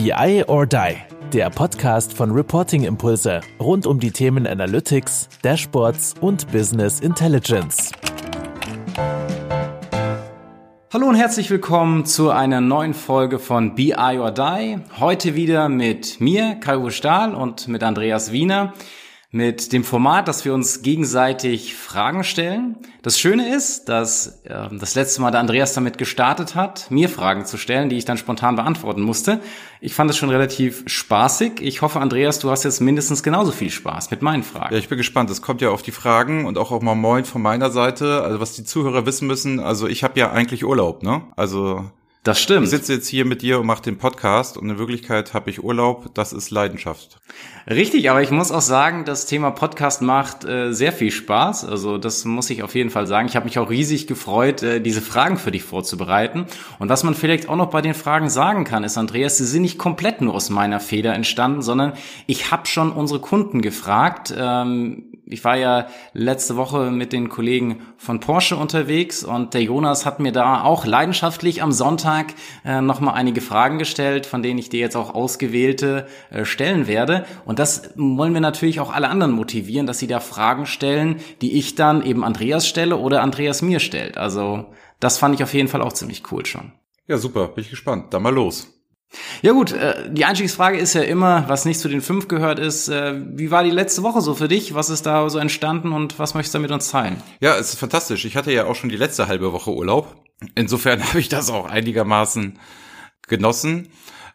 BI or Die, der Podcast von Reporting Impulse rund um die Themen Analytics, Dashboards und Business Intelligence. Hallo und herzlich willkommen zu einer neuen Folge von BI or Die. Heute wieder mit mir, Kai-Uwe Stahl und mit Andreas Wiener mit dem Format, dass wir uns gegenseitig Fragen stellen. Das Schöne ist, dass äh, das letzte Mal der Andreas damit gestartet hat, mir Fragen zu stellen, die ich dann spontan beantworten musste. Ich fand es schon relativ spaßig. Ich hoffe, Andreas, du hast jetzt mindestens genauso viel Spaß mit meinen Fragen. Ja, ich bin gespannt. Es kommt ja auf die Fragen und auch auf mal Moin von meiner Seite. Also was die Zuhörer wissen müssen. Also ich habe ja eigentlich Urlaub, ne? Also das stimmt. Ich sitze jetzt hier mit dir und mache den Podcast und in Wirklichkeit habe ich Urlaub. Das ist Leidenschaft. Richtig, aber ich muss auch sagen, das Thema Podcast macht äh, sehr viel Spaß. Also das muss ich auf jeden Fall sagen. Ich habe mich auch riesig gefreut, äh, diese Fragen für dich vorzubereiten. Und was man vielleicht auch noch bei den Fragen sagen kann, ist, Andreas, sie sind nicht komplett nur aus meiner Feder entstanden, sondern ich habe schon unsere Kunden gefragt. Ähm, ich war ja letzte Woche mit den Kollegen von Porsche unterwegs und der Jonas hat mir da auch leidenschaftlich am Sonntag äh, nochmal einige Fragen gestellt, von denen ich dir jetzt auch ausgewählte äh, stellen werde. Und das wollen wir natürlich auch alle anderen motivieren, dass sie da Fragen stellen, die ich dann eben Andreas stelle oder Andreas mir stellt. Also das fand ich auf jeden Fall auch ziemlich cool schon. Ja, super, bin ich gespannt. Dann mal los. Ja gut, äh, die Einstiegsfrage ist ja immer, was nicht zu den fünf gehört ist, äh, wie war die letzte Woche so für dich? Was ist da so entstanden und was möchtest du mit uns teilen? Ja, es ist fantastisch. Ich hatte ja auch schon die letzte halbe Woche Urlaub. Insofern habe ich das auch einigermaßen genossen.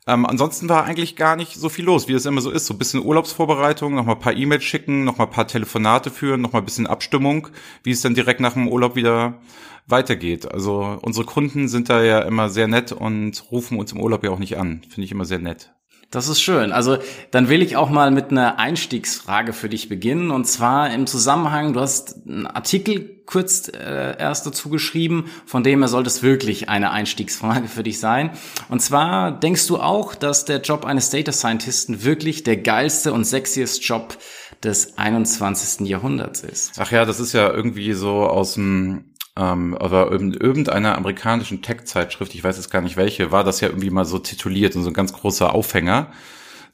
Ähm, ansonsten war eigentlich gar nicht so viel los, wie es immer so ist. So ein bisschen Urlaubsvorbereitung, nochmal ein paar E-Mails schicken, nochmal ein paar Telefonate führen, nochmal ein bisschen Abstimmung, wie es dann direkt nach dem Urlaub wieder weitergeht. Also unsere Kunden sind da ja immer sehr nett und rufen uns im Urlaub ja auch nicht an. Finde ich immer sehr nett. Das ist schön. Also dann will ich auch mal mit einer Einstiegsfrage für dich beginnen. Und zwar im Zusammenhang, du hast einen Artikel kurz äh, erst dazu geschrieben, von dem her sollte es wirklich eine Einstiegsfrage für dich sein. Und zwar denkst du auch, dass der Job eines Data Scientisten wirklich der geilste und sexiest Job des 21. Jahrhunderts ist? Ach ja, das ist ja irgendwie so aus dem ähm, aber in irgendeiner amerikanischen Tech-Zeitschrift, ich weiß jetzt gar nicht welche, war das ja irgendwie mal so tituliert und so ein ganz großer Aufhänger.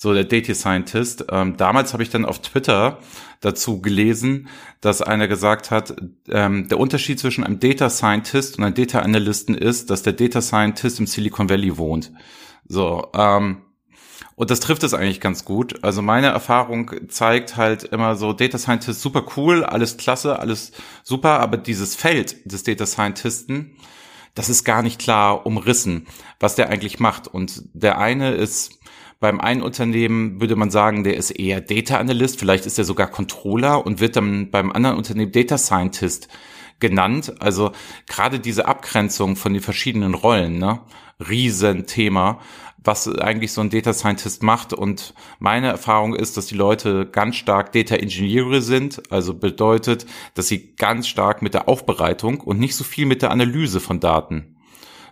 So der Data Scientist. Ähm, damals habe ich dann auf Twitter dazu gelesen, dass einer gesagt hat, ähm, der Unterschied zwischen einem Data Scientist und einem Data Analysten ist, dass der Data Scientist im Silicon Valley wohnt. So, ähm, und das trifft es eigentlich ganz gut. Also meine Erfahrung zeigt halt immer so, Data Scientist super cool, alles klasse, alles super, aber dieses Feld des Data Scientisten, das ist gar nicht klar umrissen, was der eigentlich macht. Und der eine ist beim einen Unternehmen würde man sagen, der ist eher Data Analyst, vielleicht ist er sogar Controller und wird dann beim anderen Unternehmen Data Scientist genannt. Also gerade diese Abgrenzung von den verschiedenen Rollen, ne? Riesenthema was eigentlich so ein Data Scientist macht. Und meine Erfahrung ist, dass die Leute ganz stark Data Ingenieure sind, also bedeutet, dass sie ganz stark mit der Aufbereitung und nicht so viel mit der Analyse von Daten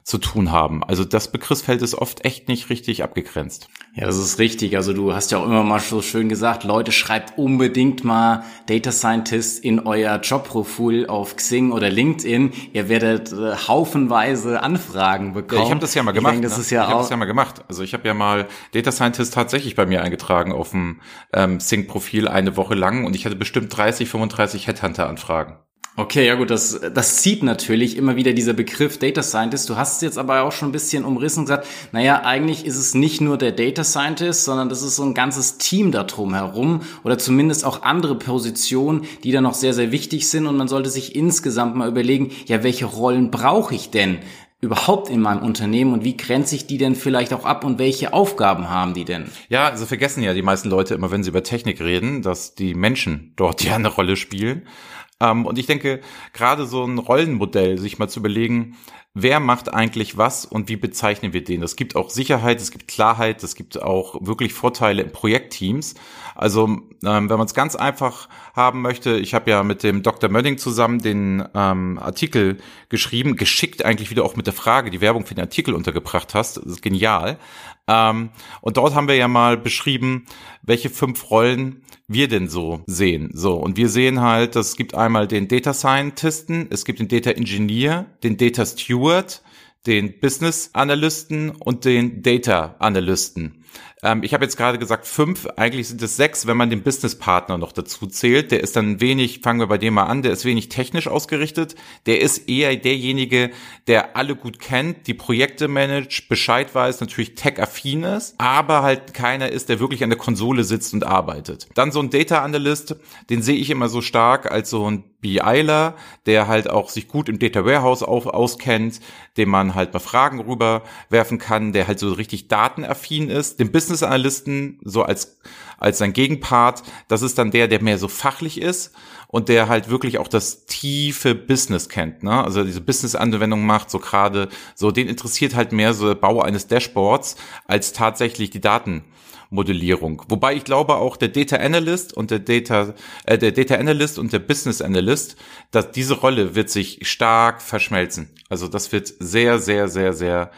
zu tun haben. Also das Begriffsfeld ist oft echt nicht richtig abgegrenzt. Ja, das ist richtig. Also du hast ja auch immer mal so schön gesagt, Leute, schreibt unbedingt mal Data Scientist in euer Jobprofil auf Xing oder LinkedIn. Ihr werdet äh, haufenweise Anfragen bekommen. Ja, ich habe das ja mal gemacht. Ich denke, das ne? ist ja ich habe das ja mal gemacht. Also ich habe ja mal Data Scientist tatsächlich bei mir eingetragen auf dem ähm, Xing-Profil eine Woche lang und ich hatte bestimmt 30, 35 Headhunter-Anfragen. Okay, ja gut, das, das zieht natürlich immer wieder dieser Begriff Data Scientist. Du hast es jetzt aber auch schon ein bisschen umrissen und gesagt, naja, eigentlich ist es nicht nur der Data Scientist, sondern das ist so ein ganzes Team da drum herum oder zumindest auch andere Positionen, die da noch sehr, sehr wichtig sind und man sollte sich insgesamt mal überlegen, ja, welche Rollen brauche ich denn? überhaupt in meinem Unternehmen und wie grenze ich die denn vielleicht auch ab und welche Aufgaben haben die denn? Ja, also vergessen ja die meisten Leute immer, wenn sie über Technik reden, dass die Menschen dort ja eine Rolle spielen. Ähm, und ich denke, gerade so ein Rollenmodell, sich mal zu überlegen, wer macht eigentlich was und wie bezeichnen wir den? Es gibt auch Sicherheit, es gibt Klarheit, es gibt auch wirklich Vorteile in Projektteams. Also ähm, wenn man es ganz einfach haben möchte, ich habe ja mit dem Dr. Mölling zusammen den ähm, Artikel geschrieben, geschickt eigentlich wieder auch mit der Frage, die Werbung für den Artikel untergebracht hast. Das ist genial. Ähm, und dort haben wir ja mal beschrieben, welche fünf Rollen wir denn so sehen. So, und wir sehen halt, es gibt einmal den Data Scientisten, es gibt den Data Engineer, den Data Steward, den Business Analysten und den Data Analysten. Ähm, ich habe jetzt gerade gesagt fünf, eigentlich sind es sechs, wenn man den Businesspartner noch dazu zählt. Der ist dann wenig, fangen wir bei dem mal an, der ist wenig technisch ausgerichtet. Der ist eher derjenige, der alle gut kennt, die Projekte managt, Bescheid weiß, natürlich tech-affin ist, aber halt keiner ist, der wirklich an der Konsole sitzt und arbeitet. Dann so ein Data Analyst, den sehe ich immer so stark als so ein BIler, der halt auch sich gut im Data Warehouse auf, auskennt, dem man halt mal Fragen rüberwerfen kann, der halt so richtig datenaffin ist. Den Business Analysten so als, als sein Gegenpart, das ist dann der, der mehr so fachlich ist und der halt wirklich auch das tiefe Business kennt, ne? Also diese Business-Anwendung macht, so gerade, so den interessiert halt mehr so der Bau eines Dashboards als tatsächlich die Daten Modellierung. Wobei ich glaube auch der Data Analyst und der Data, äh, der Data Analyst und der Business Analyst, dass diese Rolle wird sich stark verschmelzen. Also das wird sehr, sehr, sehr, sehr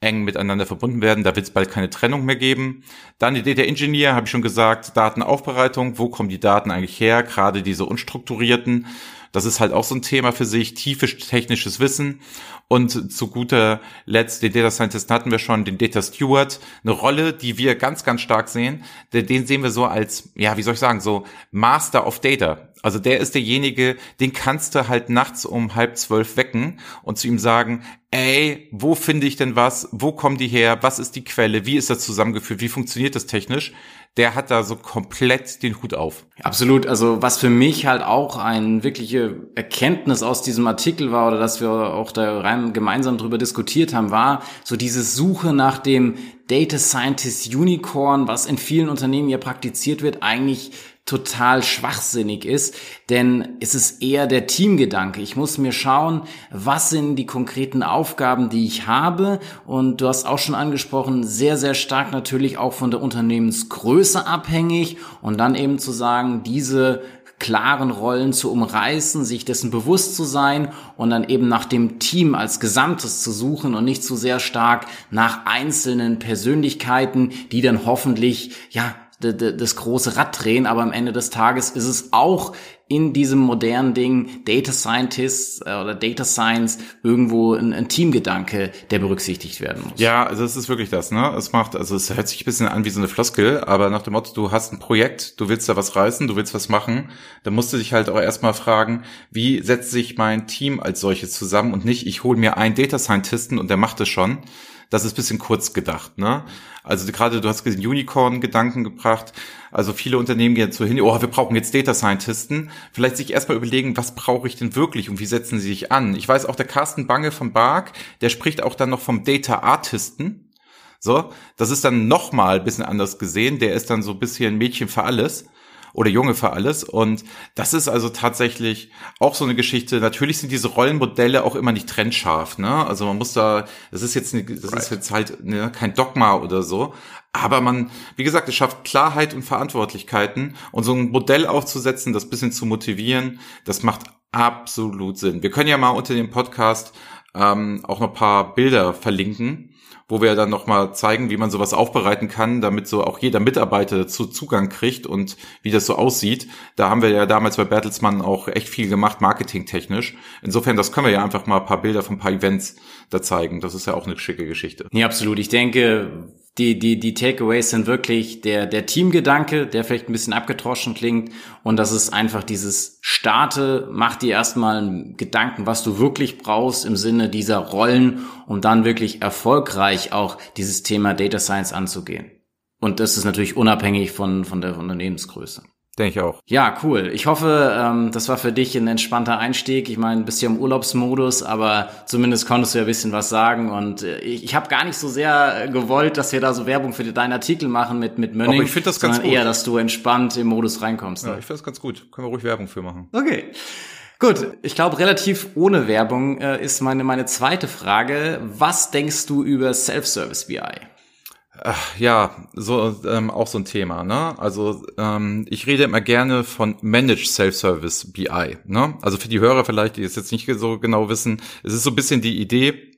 eng miteinander verbunden werden. Da wird es bald keine Trennung mehr geben. Dann die Data Engineer, habe ich schon gesagt, Datenaufbereitung. Wo kommen die Daten eigentlich her? Gerade diese unstrukturierten. Das ist halt auch so ein Thema für sich, tiefes technisches Wissen. Und zu guter Letzt, den Data Scientist hatten wir schon, den Data Steward, eine Rolle, die wir ganz, ganz stark sehen. Den sehen wir so als, ja, wie soll ich sagen, so Master of Data. Also der ist derjenige, den kannst du halt nachts um halb zwölf wecken und zu ihm sagen, ey, wo finde ich denn was? Wo kommen die her? Was ist die Quelle? Wie ist das zusammengeführt? Wie funktioniert das technisch? der hat da so komplett den Hut auf. Absolut. Also was für mich halt auch eine wirkliche Erkenntnis aus diesem Artikel war oder dass wir auch da rein gemeinsam drüber diskutiert haben, war so diese Suche nach dem Data Scientist Unicorn, was in vielen Unternehmen ja praktiziert wird, eigentlich total schwachsinnig ist, denn es ist eher der Teamgedanke. Ich muss mir schauen, was sind die konkreten Aufgaben, die ich habe und du hast auch schon angesprochen, sehr, sehr stark natürlich auch von der Unternehmensgröße abhängig und dann eben zu sagen, diese klaren Rollen zu umreißen, sich dessen bewusst zu sein und dann eben nach dem Team als Gesamtes zu suchen und nicht zu sehr stark nach einzelnen Persönlichkeiten, die dann hoffentlich, ja, das große Rad drehen, aber am Ende des Tages ist es auch in diesem modernen Ding Data Scientist äh, oder Data Science irgendwo ein, ein, Teamgedanke, der berücksichtigt werden muss. Ja, also es ist wirklich das, ne? Es macht, also es hört sich ein bisschen an wie so eine Floskel, aber nach dem Motto, du hast ein Projekt, du willst da was reißen, du willst was machen, dann musst du dich halt auch erstmal fragen, wie setzt sich mein Team als solches zusammen und nicht, ich hole mir einen Data Scientisten und der macht es schon das ist bisschen kurz gedacht, ne? Also gerade du hast diesen Unicorn-Gedanken gebracht. Also viele Unternehmen gehen so hin, oh, wir brauchen jetzt Data Scientisten. Vielleicht sich erstmal überlegen, was brauche ich denn wirklich und wie setzen sie sich an? Ich weiß auch, der Carsten Bange von Bark, der spricht auch dann noch vom Data Artisten. So, das ist dann nochmal ein bisschen anders gesehen. Der ist dann so ein bisschen Mädchen für alles oder Junge für alles. Und das ist also tatsächlich auch so eine Geschichte. Natürlich sind diese Rollenmodelle auch immer nicht trennscharf. Ne? Also man muss da, das ist jetzt, das right. ist jetzt halt ne, kein Dogma oder so. Aber man, wie gesagt, es schafft Klarheit und Verantwortlichkeiten und so ein Modell aufzusetzen, das bisschen zu motivieren, das macht absolut Sinn. Wir können ja mal unter dem Podcast ähm, auch noch paar Bilder verlinken wo wir dann nochmal zeigen, wie man sowas aufbereiten kann, damit so auch jeder Mitarbeiter dazu Zugang kriegt und wie das so aussieht. Da haben wir ja damals bei Bertelsmann auch echt viel gemacht, marketingtechnisch. Insofern, das können wir ja einfach mal ein paar Bilder von ein paar Events da zeigen. Das ist ja auch eine schicke Geschichte. Ja, absolut. Ich denke, die, die, die Takeaways sind wirklich der, der Teamgedanke, der vielleicht ein bisschen abgetroschen klingt. Und das ist einfach dieses Starte, mach dir erstmal Gedanken, was du wirklich brauchst im Sinne dieser Rollen, um dann wirklich erfolgreich auch dieses Thema Data Science anzugehen. Und das ist natürlich unabhängig von, von der Unternehmensgröße. Denke ich auch. Ja, cool. Ich hoffe, ähm, das war für dich ein entspannter Einstieg. Ich meine, bist ja im Urlaubsmodus, aber zumindest konntest du ja ein bisschen was sagen. Und äh, ich, ich habe gar nicht so sehr gewollt, dass wir da so Werbung für deinen Artikel machen mit, mit Mönning. Aber ich finde das ganz gut. eher, dass du entspannt im Modus reinkommst. Ne? Ja, ich finde das ganz gut. Können wir ruhig Werbung für machen. Okay. Gut, ich glaube, relativ ohne Werbung äh, ist meine, meine zweite Frage. Was denkst du über Self-Service BI? Ja, so ähm, auch so ein Thema. Ne? Also ähm, ich rede immer gerne von Managed Self-Service BI. Ne? Also für die Hörer vielleicht, die es jetzt nicht so genau wissen, es ist so ein bisschen die Idee,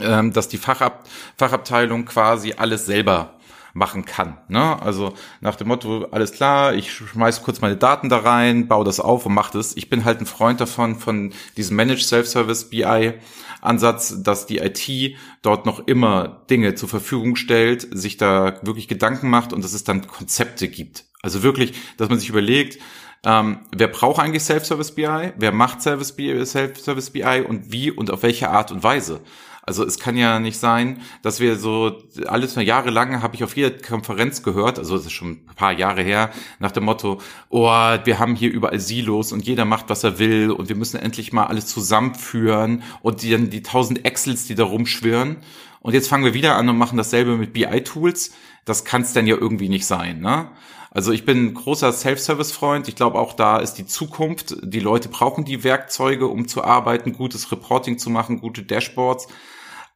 ähm, dass die Fachabteilung quasi alles selber machen kann. Ne? Also nach dem Motto, alles klar, ich schmeiß kurz meine Daten da rein, baue das auf und mache das. Ich bin halt ein Freund davon, von diesem Managed Self-Service BI Ansatz, dass die IT dort noch immer Dinge zur Verfügung stellt, sich da wirklich Gedanken macht und dass es dann Konzepte gibt. Also wirklich, dass man sich überlegt, ähm, wer braucht eigentlich Self-Service BI? Wer macht Self-Service BI und wie und auf welche Art und Weise? Also es kann ja nicht sein, dass wir so alles mal jahrelang habe ich auf jeder Konferenz gehört, also es ist schon ein paar Jahre her, nach dem Motto, oh, wir haben hier überall Silos und jeder macht, was er will und wir müssen endlich mal alles zusammenführen und die, die tausend Excels, die da rumschwirren. Und jetzt fangen wir wieder an und machen dasselbe mit BI-Tools. Das kann es dann ja irgendwie nicht sein, ne? Also ich bin ein großer Self-Service-Freund. Ich glaube, auch da ist die Zukunft. Die Leute brauchen die Werkzeuge, um zu arbeiten, gutes Reporting zu machen, gute Dashboards.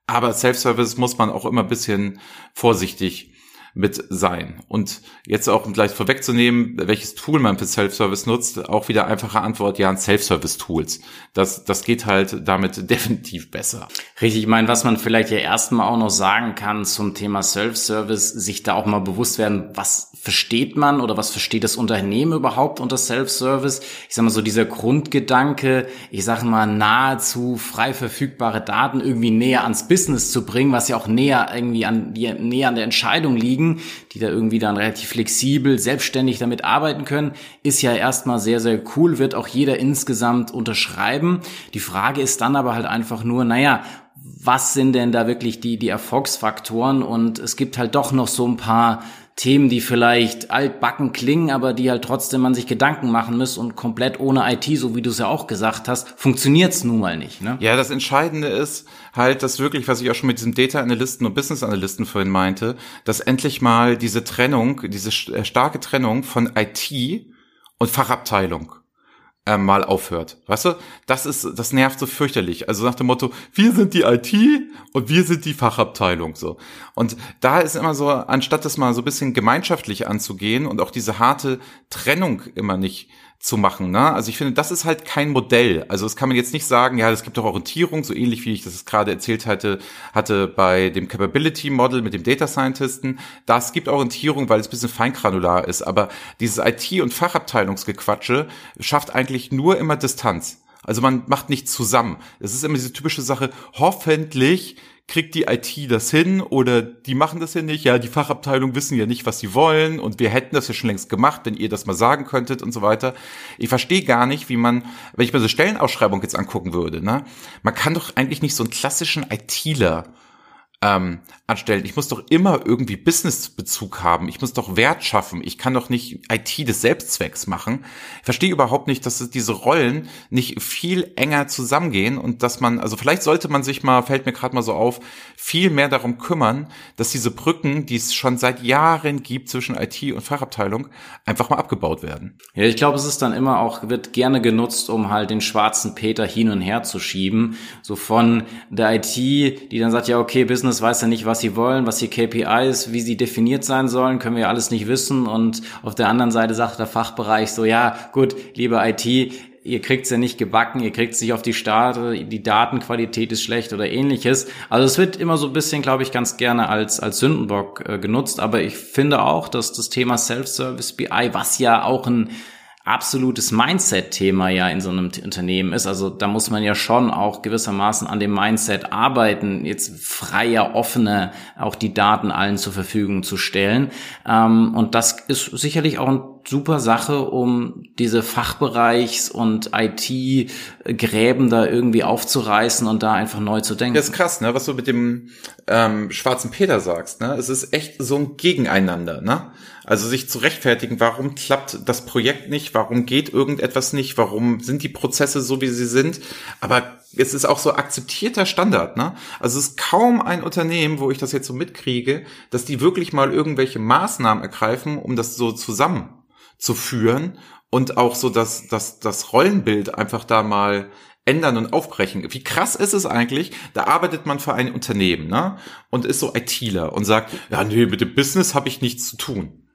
Aber Self-Service muss man auch immer bisschen vorsichtig mit sein. Und jetzt auch, um gleich vorwegzunehmen, welches Tool man für Self-Service nutzt, auch wieder einfache Antwort, ja, ein Self-Service-Tools. Das, das geht halt damit definitiv besser. Richtig, ich meine, was man vielleicht ja erstmal auch noch sagen kann zum Thema Self-Service, sich da auch mal bewusst werden, was versteht man oder was versteht das Unternehmen überhaupt unter Self-Service? Ich sag mal so dieser Grundgedanke, ich sage mal nahezu frei verfügbare Daten irgendwie näher ans Business zu bringen, was ja auch näher irgendwie an näher an der Entscheidung liegen, die da irgendwie dann relativ flexibel, selbstständig damit arbeiten können, ist ja erstmal sehr sehr cool, wird auch jeder insgesamt unterschreiben. Die Frage ist dann aber halt einfach nur, naja, was sind denn da wirklich die, die Erfolgsfaktoren? Und es gibt halt doch noch so ein paar Themen, die vielleicht altbacken klingen, aber die halt trotzdem man sich Gedanken machen muss und komplett ohne IT, so wie du es ja auch gesagt hast, funktioniert's nun mal nicht. Ne? Ja, das Entscheidende ist halt, dass wirklich, was ich auch schon mit diesem Data Analysten und Business Analysten vorhin meinte, dass endlich mal diese Trennung, diese äh, starke Trennung von IT und Fachabteilung äh, mal aufhört. Weißt du, das ist, das nervt so fürchterlich. Also nach dem Motto, wir sind die IT und wir sind die Fachabteilung, so. Und da ist immer so, anstatt das mal so ein bisschen gemeinschaftlich anzugehen und auch diese harte Trennung immer nicht zu machen. Ne? Also ich finde, das ist halt kein Modell. Also es kann man jetzt nicht sagen, ja, es gibt doch Orientierung, so ähnlich wie ich das gerade erzählt hatte, hatte bei dem Capability Model mit dem Data Scientisten. Das gibt Orientierung, weil es ein bisschen feingranular ist. Aber dieses IT- und Fachabteilungsgequatsche schafft eigentlich nur immer Distanz. Also man macht nicht zusammen. Es ist immer diese typische Sache, hoffentlich kriegt die IT das hin oder die machen das ja nicht. Ja, die Fachabteilung wissen ja nicht, was sie wollen und wir hätten das ja schon längst gemacht, wenn ihr das mal sagen könntet und so weiter. Ich verstehe gar nicht, wie man, wenn ich mir so Stellenausschreibung jetzt angucken würde, ne, man kann doch eigentlich nicht so einen klassischen ITler ähm, anstellen. Ich muss doch immer irgendwie Businessbezug haben. Ich muss doch Wert schaffen. Ich kann doch nicht IT des Selbstzwecks machen. Ich verstehe überhaupt nicht, dass diese Rollen nicht viel enger zusammengehen und dass man, also vielleicht sollte man sich mal, fällt mir gerade mal so auf, viel mehr darum kümmern, dass diese Brücken, die es schon seit Jahren gibt zwischen IT und Fachabteilung, einfach mal abgebaut werden. Ja, ich glaube, es ist dann immer auch, wird gerne genutzt, um halt den schwarzen Peter hin und her zu schieben. So von der IT, die dann sagt, ja, okay, Business Business weiß ja nicht, was sie wollen, was die KPIs, wie sie definiert sein sollen, können wir alles nicht wissen. Und auf der anderen Seite sagt der Fachbereich so, ja, gut, liebe IT, ihr kriegt's ja nicht gebacken, ihr kriegt's nicht auf die Start, die Datenqualität ist schlecht oder ähnliches. Also es wird immer so ein bisschen, glaube ich, ganz gerne als, als Sündenbock äh, genutzt. Aber ich finde auch, dass das Thema Self-Service BI, was ja auch ein absolutes Mindset-Thema ja in so einem Unternehmen ist. Also da muss man ja schon auch gewissermaßen an dem Mindset arbeiten, jetzt freier, offener auch die Daten allen zur Verfügung zu stellen. Ähm, und das ist sicherlich auch eine super Sache, um diese Fachbereichs- und IT-Gräben da irgendwie aufzureißen und da einfach neu zu denken. Das ist krass, ne, was du mit dem ähm, schwarzen Peter sagst. Ne? Es ist echt so ein Gegeneinander. Ne? Also sich zu rechtfertigen, warum klappt das Projekt nicht, warum geht irgendetwas nicht, warum sind die Prozesse so, wie sie sind. Aber es ist auch so akzeptierter Standard. Ne? Also es ist kaum ein Unternehmen, wo ich das jetzt so mitkriege, dass die wirklich mal irgendwelche Maßnahmen ergreifen, um das so zusammenzuführen und auch so das, das, das Rollenbild einfach da mal ändern und aufbrechen. Wie krass ist es eigentlich? Da arbeitet man für ein Unternehmen, ne? Und ist so ITler und sagt, ja, nee, mit dem Business habe ich nichts zu tun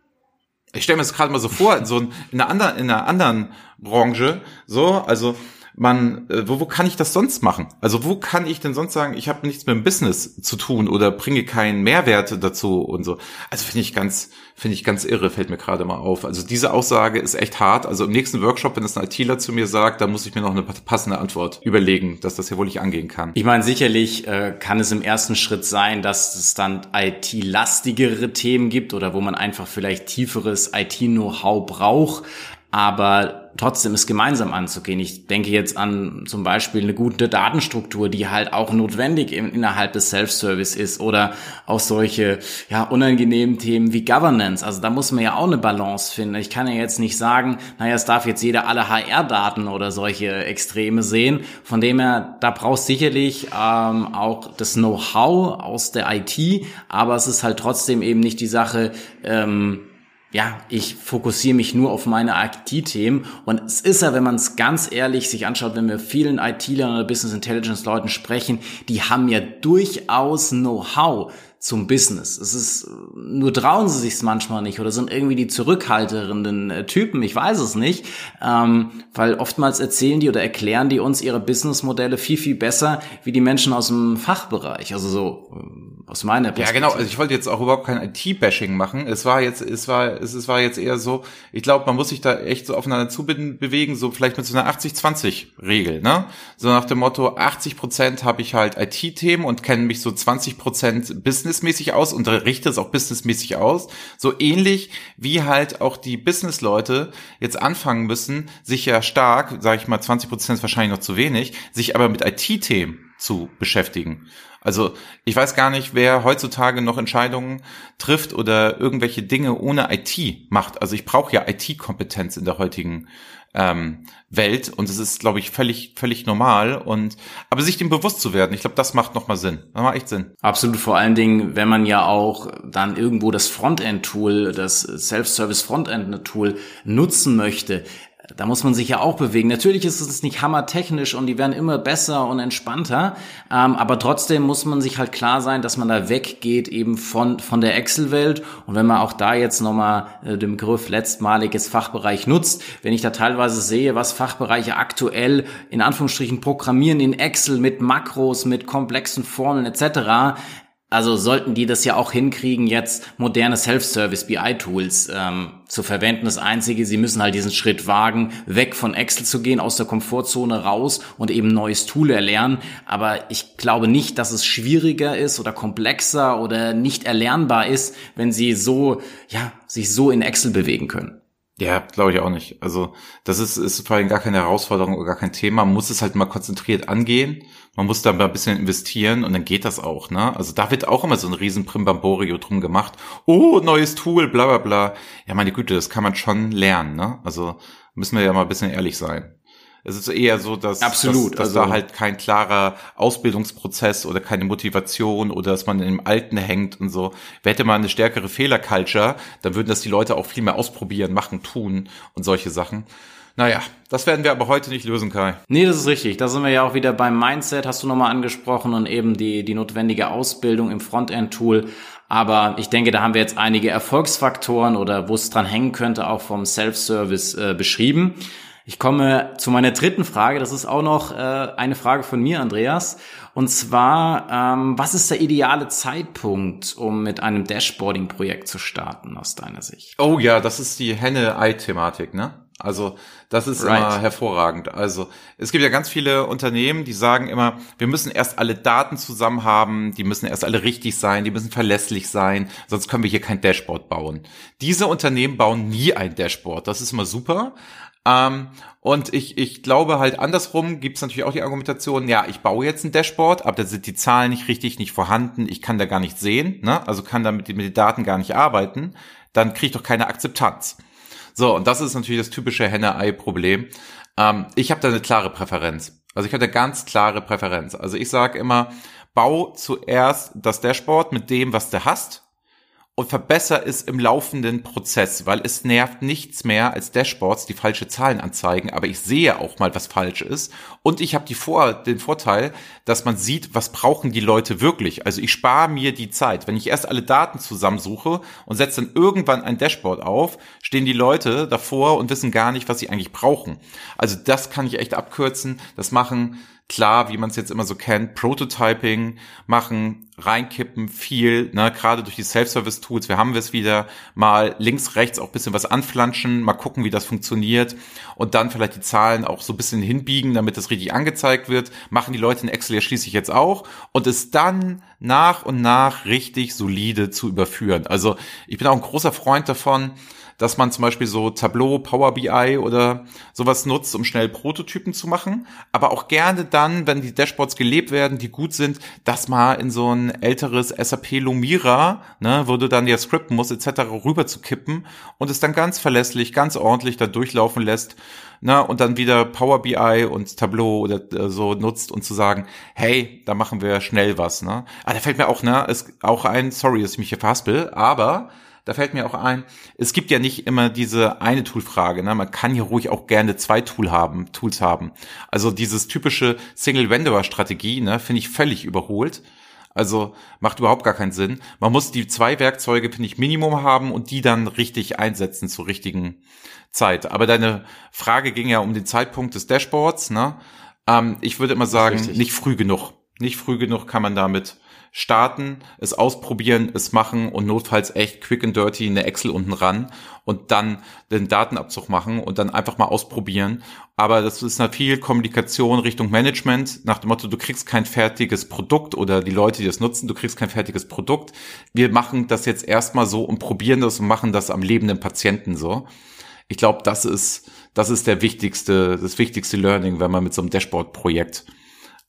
ich stelle mir das gerade mal so vor, in so in einer anderen, in einer anderen Branche, so, also man, äh, wo, wo kann ich das sonst machen? Also wo kann ich denn sonst sagen, ich habe nichts mit dem Business zu tun oder bringe keinen Mehrwert dazu und so. Also finde ich ganz, finde ich ganz irre, fällt mir gerade mal auf. Also diese Aussage ist echt hart. Also im nächsten Workshop, wenn es ein ITler zu mir sagt, da muss ich mir noch eine passende Antwort überlegen, dass das ja wohl nicht angehen kann. Ich meine, sicherlich äh, kann es im ersten Schritt sein, dass es dann IT-lastigere Themen gibt oder wo man einfach vielleicht tieferes IT-Know-how braucht aber trotzdem ist gemeinsam anzugehen. Ich denke jetzt an zum Beispiel eine gute Datenstruktur, die halt auch notwendig innerhalb des Self-Service ist oder auch solche ja unangenehmen Themen wie Governance. Also da muss man ja auch eine Balance finden. Ich kann ja jetzt nicht sagen, naja, es darf jetzt jeder alle HR-Daten oder solche Extreme sehen. Von dem her, da brauchst sicherlich ähm, auch das Know-how aus der IT, aber es ist halt trotzdem eben nicht die Sache, ähm, ja, ich fokussiere mich nur auf meine IT-Themen. Und es ist ja, wenn man es ganz ehrlich sich anschaut, wenn wir vielen IT-Lern oder Business Intelligence-Leuten sprechen, die haben ja durchaus Know-how zum Business. Es ist, nur trauen sie sich manchmal nicht oder sind irgendwie die zurückhaltenden äh, Typen, ich weiß es nicht, ähm, weil oftmals erzählen die oder erklären die uns ihre Businessmodelle viel, viel besser wie die Menschen aus dem Fachbereich, also so äh, aus meiner Perspektive. Ja, genau, also ich wollte jetzt auch überhaupt kein IT-Bashing machen. Es war jetzt, es war, es, es war jetzt eher so, ich glaube, man muss sich da echt so aufeinander zu bewegen, so vielleicht mit so einer 80-20-Regel, ne? So nach dem Motto, 80 Prozent habe ich halt IT-Themen und kenne mich so 20 Prozent Business businessmäßig aus, unterrichte es auch businessmäßig aus. So ähnlich wie halt auch die Businessleute jetzt anfangen müssen, sich ja stark, sage ich mal, 20 Prozent ist wahrscheinlich noch zu wenig, sich aber mit IT-Themen zu beschäftigen. Also ich weiß gar nicht, wer heutzutage noch Entscheidungen trifft oder irgendwelche Dinge ohne IT macht. Also ich brauche ja IT-Kompetenz in der heutigen ähm, Welt und es ist, glaube ich, völlig, völlig normal und aber sich dem bewusst zu werden, ich glaube, das macht nochmal Sinn. Das macht echt Sinn. Absolut, vor allen Dingen, wenn man ja auch dann irgendwo das Frontend-Tool, das Self-Service-Frontend-Tool nutzen möchte, da muss man sich ja auch bewegen. Natürlich ist es nicht hammertechnisch und die werden immer besser und entspannter, ähm, aber trotzdem muss man sich halt klar sein, dass man da weggeht eben von, von der Excel-Welt. Und wenn man auch da jetzt nochmal äh, den Begriff letztmaliges Fachbereich nutzt, wenn ich da teilweise sehe, was Fachbereiche aktuell in Anführungsstrichen programmieren in Excel mit Makros, mit komplexen Formeln etc., also sollten die das ja auch hinkriegen, jetzt moderne Self-Service BI-Tools ähm, zu verwenden. Das Einzige, sie müssen halt diesen Schritt wagen, weg von Excel zu gehen, aus der Komfortzone raus und eben neues Tool erlernen. Aber ich glaube nicht, dass es schwieriger ist oder komplexer oder nicht erlernbar ist, wenn sie so, ja, sich so in Excel bewegen können. Ja, glaube ich auch nicht. Also das ist, ist vor allem gar keine Herausforderung oder gar kein Thema. Man muss es halt mal konzentriert angehen man muss da mal ein bisschen investieren und dann geht das auch, ne? Also da wird auch immer so ein riesen Primbamborio drum gemacht. Oh, neues Tool, bla bla bla. Ja, meine Güte, das kann man schon lernen, ne? Also müssen wir ja mal ein bisschen ehrlich sein. Es ist eher so, dass, Absolut, dass, dass also, da halt kein klarer Ausbildungsprozess oder keine Motivation oder dass man im Alten hängt und so. Hätte man eine stärkere Fehlerculture, dann würden das die Leute auch viel mehr ausprobieren, machen, tun und solche Sachen. Naja, das werden wir aber heute nicht lösen, Kai. Nee, das ist richtig. Da sind wir ja auch wieder beim Mindset, hast du nochmal angesprochen, und eben die, die notwendige Ausbildung im Frontend-Tool. Aber ich denke, da haben wir jetzt einige Erfolgsfaktoren oder wo es dran hängen könnte, auch vom Self-Service äh, beschrieben. Ich komme zu meiner dritten Frage. Das ist auch noch äh, eine Frage von mir, Andreas. Und zwar, ähm, was ist der ideale Zeitpunkt, um mit einem Dashboarding-Projekt zu starten, aus deiner Sicht? Oh ja, das ist die Henne-Ei-Thematik, ne? Also das ist right. immer hervorragend. Also es gibt ja ganz viele Unternehmen, die sagen immer, wir müssen erst alle Daten zusammen haben, die müssen erst alle richtig sein, die müssen verlässlich sein, sonst können wir hier kein Dashboard bauen. Diese Unternehmen bauen nie ein Dashboard. Das ist immer super. Ähm, und ich, ich glaube halt andersrum gibt es natürlich auch die Argumentation, ja, ich baue jetzt ein Dashboard, aber da sind die Zahlen nicht richtig, nicht vorhanden, ich kann da gar nicht sehen, ne? also kann da mit, den Daten gar nicht arbeiten, dann kriege ich doch keine Akzeptanz. So, und das ist natürlich das typische Henne-Ei-Problem. Ähm, ich habe da eine klare Präferenz. Also ich habe eine ganz klare Präferenz. Also ich sage immer, bau zuerst das Dashboard mit dem, was du hast und verbessere es im laufenden Prozess, weil es nervt nichts mehr als Dashboards, die falsche Zahlen anzeigen, aber ich sehe auch mal, was falsch ist und ich habe die Vor den Vorteil, dass man sieht, was brauchen die Leute wirklich. Also ich spare mir die Zeit. Wenn ich erst alle Daten zusammensuche und setze dann irgendwann ein Dashboard auf, stehen die Leute davor und wissen gar nicht, was sie eigentlich brauchen. Also das kann ich echt abkürzen. Das machen klar, wie man es jetzt immer so kennt, Prototyping machen, reinkippen, viel, ne, gerade durch die Self-Service-Tools, wir haben es wieder, mal links, rechts auch bisschen was anflanschen, mal gucken, wie das funktioniert und dann vielleicht die Zahlen auch so ein bisschen hinbiegen, damit das richtig angezeigt wird, machen die Leute in Excel ja schließlich jetzt auch und es dann nach und nach richtig solide zu überführen. Also ich bin auch ein großer Freund davon, dass man zum Beispiel so Tableau, Power BI oder sowas nutzt, um schnell Prototypen zu machen. Aber auch gerne dann, wenn die Dashboards gelebt werden, die gut sind, das mal in so ein älteres SAP Lumira, ne, wo du dann ja scripten musst, etc. rüber zu kippen und es dann ganz verlässlich, ganz ordentlich da durchlaufen lässt. Na, und dann wieder Power BI und Tableau oder äh, so nutzt und zu sagen, hey, da machen wir schnell was, ne? Ah, da fällt mir auch, ne, ist auch ein, sorry, dass ich mich hier verhaspel, aber da fällt mir auch ein, es gibt ja nicht immer diese eine Toolfrage. Ne? Man kann hier ruhig auch gerne zwei Tool haben, Tools haben. Also dieses typische Single-Vendor-Strategie ne, finde ich völlig überholt. Also macht überhaupt gar keinen Sinn. Man muss die zwei Werkzeuge, finde ich, Minimum haben und die dann richtig einsetzen zur richtigen Zeit. Aber deine Frage ging ja um den Zeitpunkt des Dashboards. Ne? Ähm, ich würde immer sagen, nicht früh genug. Nicht früh genug kann man damit starten, es ausprobieren, es machen und notfalls echt quick and dirty eine Excel unten ran und dann den Datenabzug machen und dann einfach mal ausprobieren. Aber das ist eine viel Kommunikation Richtung Management nach dem Motto, du kriegst kein fertiges Produkt oder die Leute, die das nutzen, du kriegst kein fertiges Produkt. Wir machen das jetzt erstmal so und probieren das und machen das am lebenden Patienten so. Ich glaube, das ist, das ist der wichtigste, das wichtigste Learning, wenn man mit so einem Dashboard-Projekt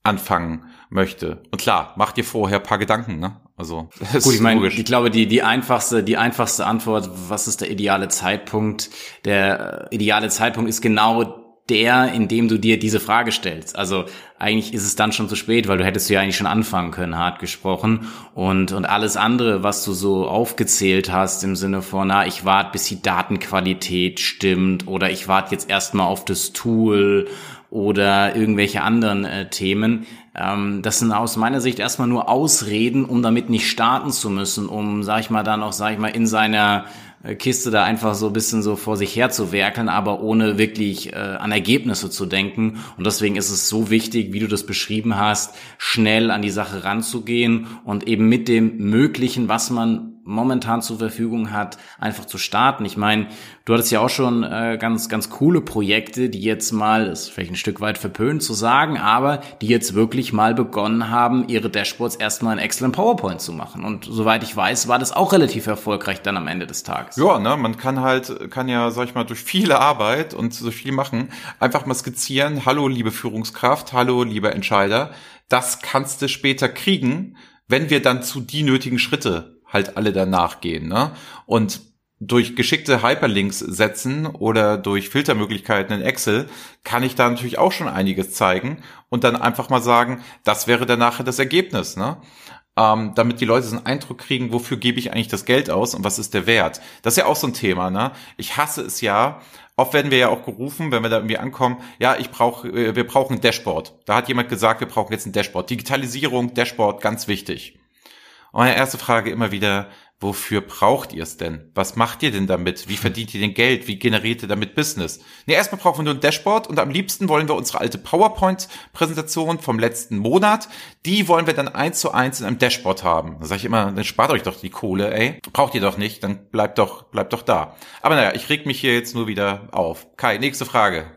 anfangen möchte. Und klar, mach dir vorher paar Gedanken, ne? Also gut, ich meine, ich glaube, die die einfachste die einfachste Antwort, was ist der ideale Zeitpunkt? Der äh, ideale Zeitpunkt ist genau der, in dem du dir diese Frage stellst. Also eigentlich ist es dann schon zu spät, weil du hättest ja eigentlich schon anfangen können, hart gesprochen. Und, und alles andere, was du so aufgezählt hast im Sinne von, na, ich warte, bis die Datenqualität stimmt oder ich warte jetzt erstmal auf das Tool oder irgendwelche anderen äh, Themen. Ähm, das sind aus meiner Sicht erstmal nur Ausreden, um damit nicht starten zu müssen, um, sag ich mal, dann auch, sag ich mal, in seiner äh, Kiste da einfach so ein bisschen so vor sich her zu werkeln, aber ohne wirklich äh, an Ergebnisse zu denken. Und deswegen ist es so wichtig, wie du das beschrieben hast, schnell an die Sache ranzugehen und eben mit dem Möglichen, was man momentan zur Verfügung hat, einfach zu starten. Ich meine, du hattest ja auch schon äh, ganz, ganz coole Projekte, die jetzt mal, ist vielleicht ein Stück weit verpönt zu sagen, aber die jetzt wirklich mal begonnen haben, ihre Dashboards erstmal in Excel und PowerPoint zu machen. Und soweit ich weiß, war das auch relativ erfolgreich dann am Ende des Tages. Ja, ne, man kann halt, kann ja, sag ich mal, durch viele Arbeit und so viel machen, einfach mal skizzieren, hallo liebe Führungskraft, hallo liebe Entscheider, das kannst du später kriegen, wenn wir dann zu die nötigen Schritte halt alle danach gehen. Ne? Und durch geschickte Hyperlinks setzen oder durch Filtermöglichkeiten in Excel kann ich da natürlich auch schon einiges zeigen und dann einfach mal sagen, das wäre dann nachher das Ergebnis, ne? Ähm, damit die Leute so einen Eindruck kriegen, wofür gebe ich eigentlich das Geld aus und was ist der Wert. Das ist ja auch so ein Thema, ne? Ich hasse es ja, Oft werden wir ja auch gerufen, wenn wir da irgendwie ankommen, ja, ich brauche, äh, wir brauchen ein Dashboard. Da hat jemand gesagt, wir brauchen jetzt ein Dashboard. Digitalisierung, Dashboard, ganz wichtig. Und meine erste Frage immer wieder, wofür braucht ihr es denn? Was macht ihr denn damit? Wie verdient ihr denn Geld? Wie generiert ihr damit Business? Nee, erstmal brauchen wir nur ein Dashboard und am liebsten wollen wir unsere alte PowerPoint-Präsentation vom letzten Monat, die wollen wir dann eins zu eins in einem Dashboard haben. Da sage ich immer, dann spart euch doch die Kohle, ey. Braucht ihr doch nicht, dann bleibt doch, bleibt doch da. Aber naja, ich reg mich hier jetzt nur wieder auf. Kai, nächste Frage.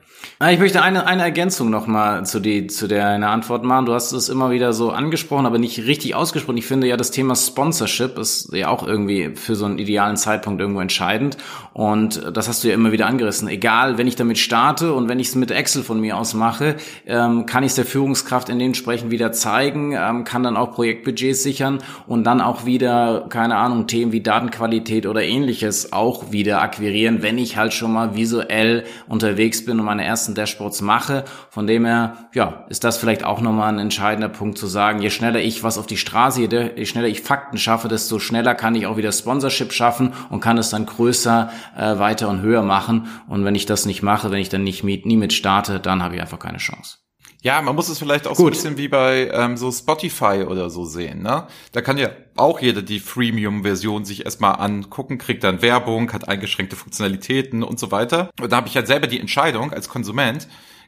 Ich möchte eine, eine Ergänzung nochmal zu, die, zu der eine Antwort machen. Du hast es immer wieder so angesprochen, aber nicht richtig ausgesprochen. Ich finde ja, das Thema Sponsorship ist ja auch irgendwie für so einen idealen Zeitpunkt irgendwo entscheidend. Und das hast du ja immer wieder angerissen. Egal, wenn ich damit starte und wenn ich es mit Excel von mir aus mache, ähm, kann ich es der Führungskraft in dementsprechend wieder zeigen, ähm, kann dann auch Projektbudgets sichern und dann auch wieder, keine Ahnung, Themen wie Datenqualität oder ähnliches auch wieder akquirieren, wenn ich halt schon mal visuell unterwegs bin und meine ersten Dashboards mache. Von dem her, ja, ist das vielleicht auch nochmal ein entscheidender Punkt zu sagen, je schneller ich was auf die Straße, je schneller ich Fakten schaffe, desto schneller kann ich auch wieder Sponsorship schaffen und kann es dann größer, äh, weiter und höher machen. Und wenn ich das nicht mache, wenn ich dann nicht mit, nie mit starte, dann habe ich einfach keine Chance. Ja, man muss es vielleicht auch Gut. so ein bisschen wie bei ähm, so Spotify oder so sehen. Ne? Da kann ja auch jeder die Freemium-Version sich erstmal angucken, kriegt dann Werbung, hat eingeschränkte Funktionalitäten und so weiter. Und da habe ich halt selber die Entscheidung als Konsument,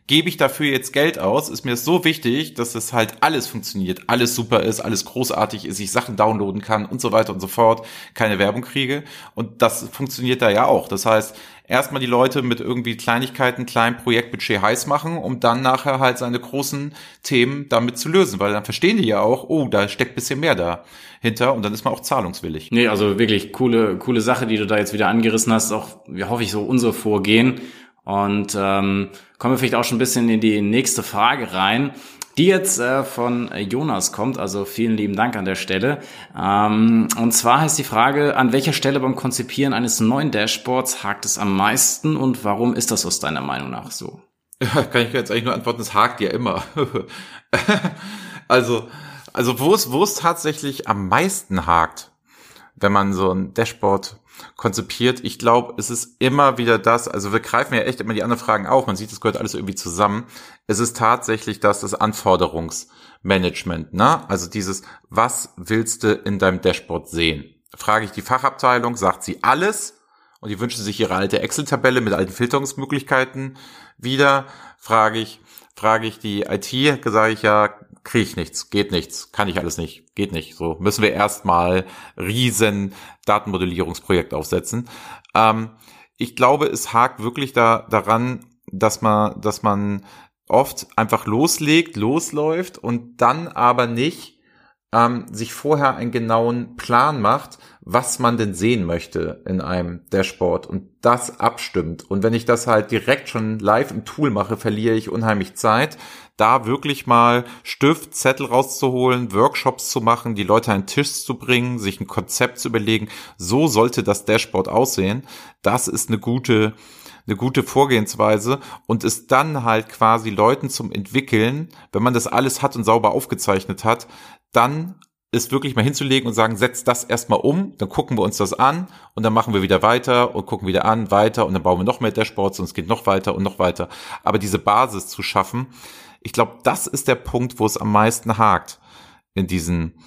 gebe ich dafür jetzt Geld aus, ist mir so wichtig, dass es halt alles funktioniert, alles super ist, alles großartig ist, ich Sachen downloaden kann und so weiter und so fort, keine Werbung kriege. Und das funktioniert da ja auch. Das heißt, erstmal die Leute mit irgendwie Kleinigkeiten, kleinen Projektbudget heiß machen, um dann nachher halt seine großen Themen damit zu lösen, weil dann verstehen die ja auch, oh, da steckt bisschen mehr dahinter und dann ist man auch zahlungswillig. Nee, also wirklich coole, coole Sache, die du da jetzt wieder angerissen hast, auch, wie hoffe ich, so unser Vorgehen. Und ähm, kommen wir vielleicht auch schon ein bisschen in die nächste Frage rein, die jetzt äh, von Jonas kommt. Also vielen lieben Dank an der Stelle. Ähm, und zwar heißt die Frage, an welcher Stelle beim Konzipieren eines neuen Dashboards hakt es am meisten und warum ist das aus deiner Meinung nach so? Ja, kann ich jetzt eigentlich nur antworten, es hakt ja immer. also, also wo es, wo es tatsächlich am meisten hakt, wenn man so ein Dashboard konzipiert. Ich glaube, es ist immer wieder das, also wir greifen ja echt immer die anderen Fragen auf, man sieht, es gehört alles irgendwie zusammen. Es ist tatsächlich das, das Anforderungsmanagement, ne? Also dieses, was willst du in deinem Dashboard sehen? Frage ich die Fachabteilung, sagt sie alles und die wünschen sich ihre alte Excel-Tabelle mit alten Filterungsmöglichkeiten wieder. Frage ich, frage ich die IT, sage ich ja, kriege ich nichts, geht nichts, kann ich alles nicht, geht nicht. So müssen wir erstmal riesen Datenmodellierungsprojekt aufsetzen. Ähm, ich glaube, es hakt wirklich da daran, dass man, dass man oft einfach loslegt, losläuft und dann aber nicht ähm, sich vorher einen genauen Plan macht, was man denn sehen möchte in einem Dashboard und das abstimmt. Und wenn ich das halt direkt schon live im Tool mache, verliere ich unheimlich Zeit da wirklich mal Stift, Zettel rauszuholen, Workshops zu machen, die Leute an den Tisch zu bringen, sich ein Konzept zu überlegen, so sollte das Dashboard aussehen. Das ist eine gute eine gute Vorgehensweise und ist dann halt quasi Leuten zum Entwickeln, wenn man das alles hat und sauber aufgezeichnet hat, dann ist wirklich mal hinzulegen und sagen, setzt das erstmal um, dann gucken wir uns das an und dann machen wir wieder weiter und gucken wieder an, weiter und dann bauen wir noch mehr Dashboards und es geht noch weiter und noch weiter. Aber diese Basis zu schaffen, ich glaube, das ist der Punkt, wo es am meisten hakt in diesen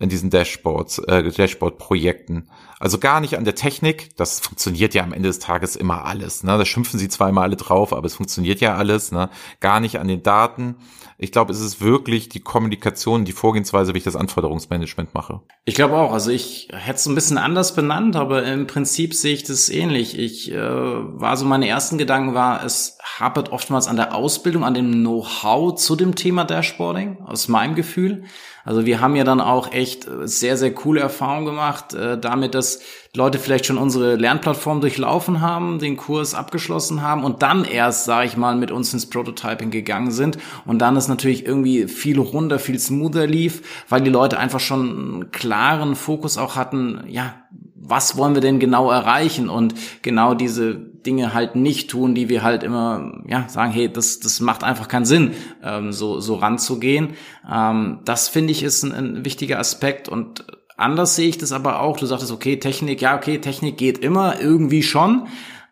in diesen Dashboards, äh, Dashboard-Projekten. Also gar nicht an der Technik. Das funktioniert ja am Ende des Tages immer alles. Ne? Da schimpfen sie zweimal alle drauf, aber es funktioniert ja alles. Ne? Gar nicht an den Daten. Ich glaube, es ist wirklich die Kommunikation, die Vorgehensweise, wie ich das Anforderungsmanagement mache. Ich glaube auch. Also ich hätte es ein bisschen anders benannt, aber im Prinzip sehe ich das ähnlich. Ich äh, war so meine ersten Gedanken war, es hapert oftmals an der Ausbildung, an dem Know-how zu dem Thema Dashboarding, aus meinem Gefühl. Also wir haben ja dann auch echt sehr, sehr coole Erfahrungen gemacht, äh, damit, dass Leute vielleicht schon unsere Lernplattform durchlaufen haben, den Kurs abgeschlossen haben und dann erst, sage ich mal, mit uns ins Prototyping gegangen sind. Und dann ist natürlich irgendwie viel runder, viel smoother lief, weil die Leute einfach schon einen klaren Fokus auch hatten, ja, was wollen wir denn genau erreichen und genau diese Dinge halt nicht tun, die wir halt immer ja sagen, hey, das das macht einfach keinen Sinn, ähm, so so ranzugehen. Ähm, das finde ich ist ein, ein wichtiger Aspekt und anders sehe ich das aber auch. Du sagtest, okay, Technik, ja, okay, Technik geht immer irgendwie schon.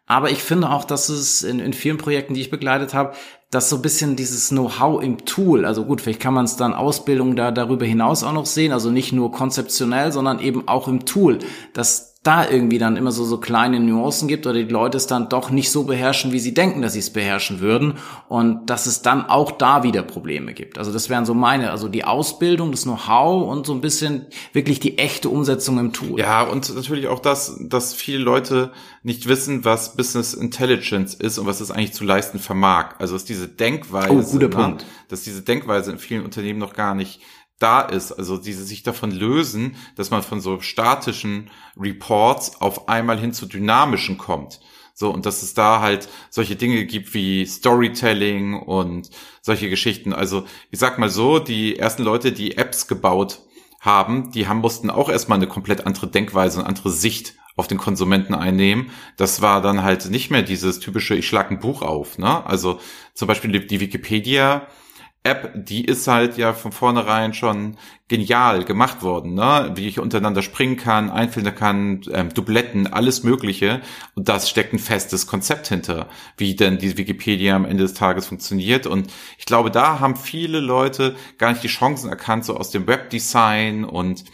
Aber ich finde auch, dass es in, in vielen Projekten, die ich begleitet habe, dass so ein bisschen dieses Know-how im Tool, also gut, vielleicht kann man es dann Ausbildung da darüber hinaus auch noch sehen, also nicht nur konzeptionell, sondern eben auch im Tool, dass da irgendwie dann immer so, so kleine Nuancen gibt oder die Leute es dann doch nicht so beherrschen, wie sie denken, dass sie es beherrschen würden und dass es dann auch da wieder Probleme gibt. Also das wären so meine, also die Ausbildung, das Know-how und so ein bisschen wirklich die echte Umsetzung im Tool. Ja, und natürlich auch das, dass viele Leute nicht wissen, was Business Intelligence ist und was es eigentlich zu leisten vermag. Also ist diese Denkweise, oh, guter Punkt. dass diese Denkweise in vielen Unternehmen noch gar nicht da ist, also diese sich davon lösen, dass man von so statischen Reports auf einmal hin zu dynamischen kommt. So, und dass es da halt solche Dinge gibt wie Storytelling und solche Geschichten. Also, ich sag mal so, die ersten Leute, die Apps gebaut haben, die haben mussten auch erstmal eine komplett andere Denkweise und andere Sicht auf den Konsumenten einnehmen. Das war dann halt nicht mehr dieses typische, ich schlag ein Buch auf. Ne? Also zum Beispiel die Wikipedia App, die ist halt ja von vornherein schon genial gemacht worden, ne? Wie ich untereinander springen kann, einfiltern kann, ähm, Dubletten, alles Mögliche. Und das steckt ein festes Konzept hinter, wie denn die Wikipedia am Ende des Tages funktioniert. Und ich glaube, da haben viele Leute gar nicht die Chancen erkannt, so aus dem Webdesign und